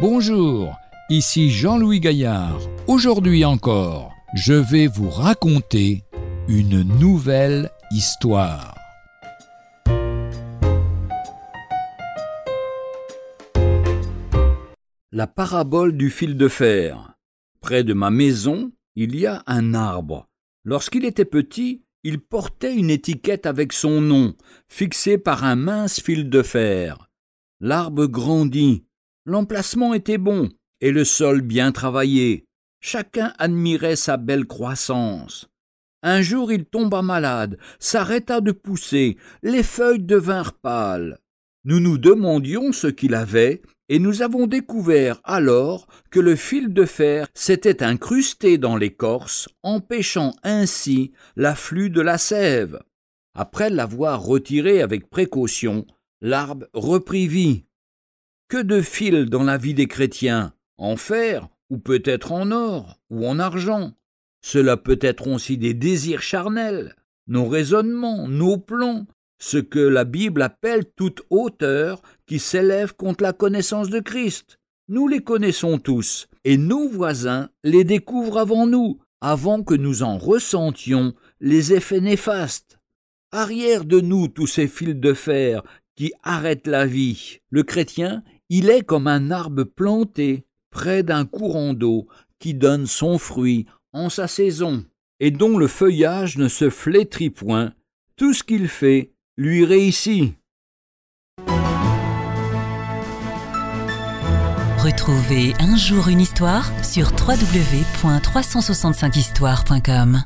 Bonjour, ici Jean-Louis Gaillard. Aujourd'hui encore, je vais vous raconter une nouvelle histoire. La parabole du fil de fer. Près de ma maison, il y a un arbre. Lorsqu'il était petit, il portait une étiquette avec son nom, fixée par un mince fil de fer. L'arbre grandit, l'emplacement était bon, et le sol bien travaillé. Chacun admirait sa belle croissance. Un jour il tomba malade, s'arrêta de pousser, les feuilles devinrent pâles. Nous nous demandions ce qu'il avait, et nous avons découvert alors que le fil de fer s'était incrusté dans l'écorce, empêchant ainsi l'afflux de la sève. Après l'avoir retiré avec précaution, l'arbre reprit vie. Que de fils dans la vie des chrétiens, en fer, ou peut-être en or, ou en argent. Cela peut être aussi des désirs charnels, nos raisonnements, nos plans, ce que la Bible appelle toute hauteur qui s'élève contre la connaissance de Christ. Nous les connaissons tous, et nos voisins les découvrent avant nous, avant que nous en ressentions les effets néfastes. Arrière de nous tous ces fils de fer qui arrêtent la vie. Le chrétien, il est comme un arbre planté près d'un courant d'eau qui donne son fruit en sa saison, et dont le feuillage ne se flétrit point. Tout ce qu'il fait lui réussit. Retrouvez un jour une histoire sur www.365histoire.com.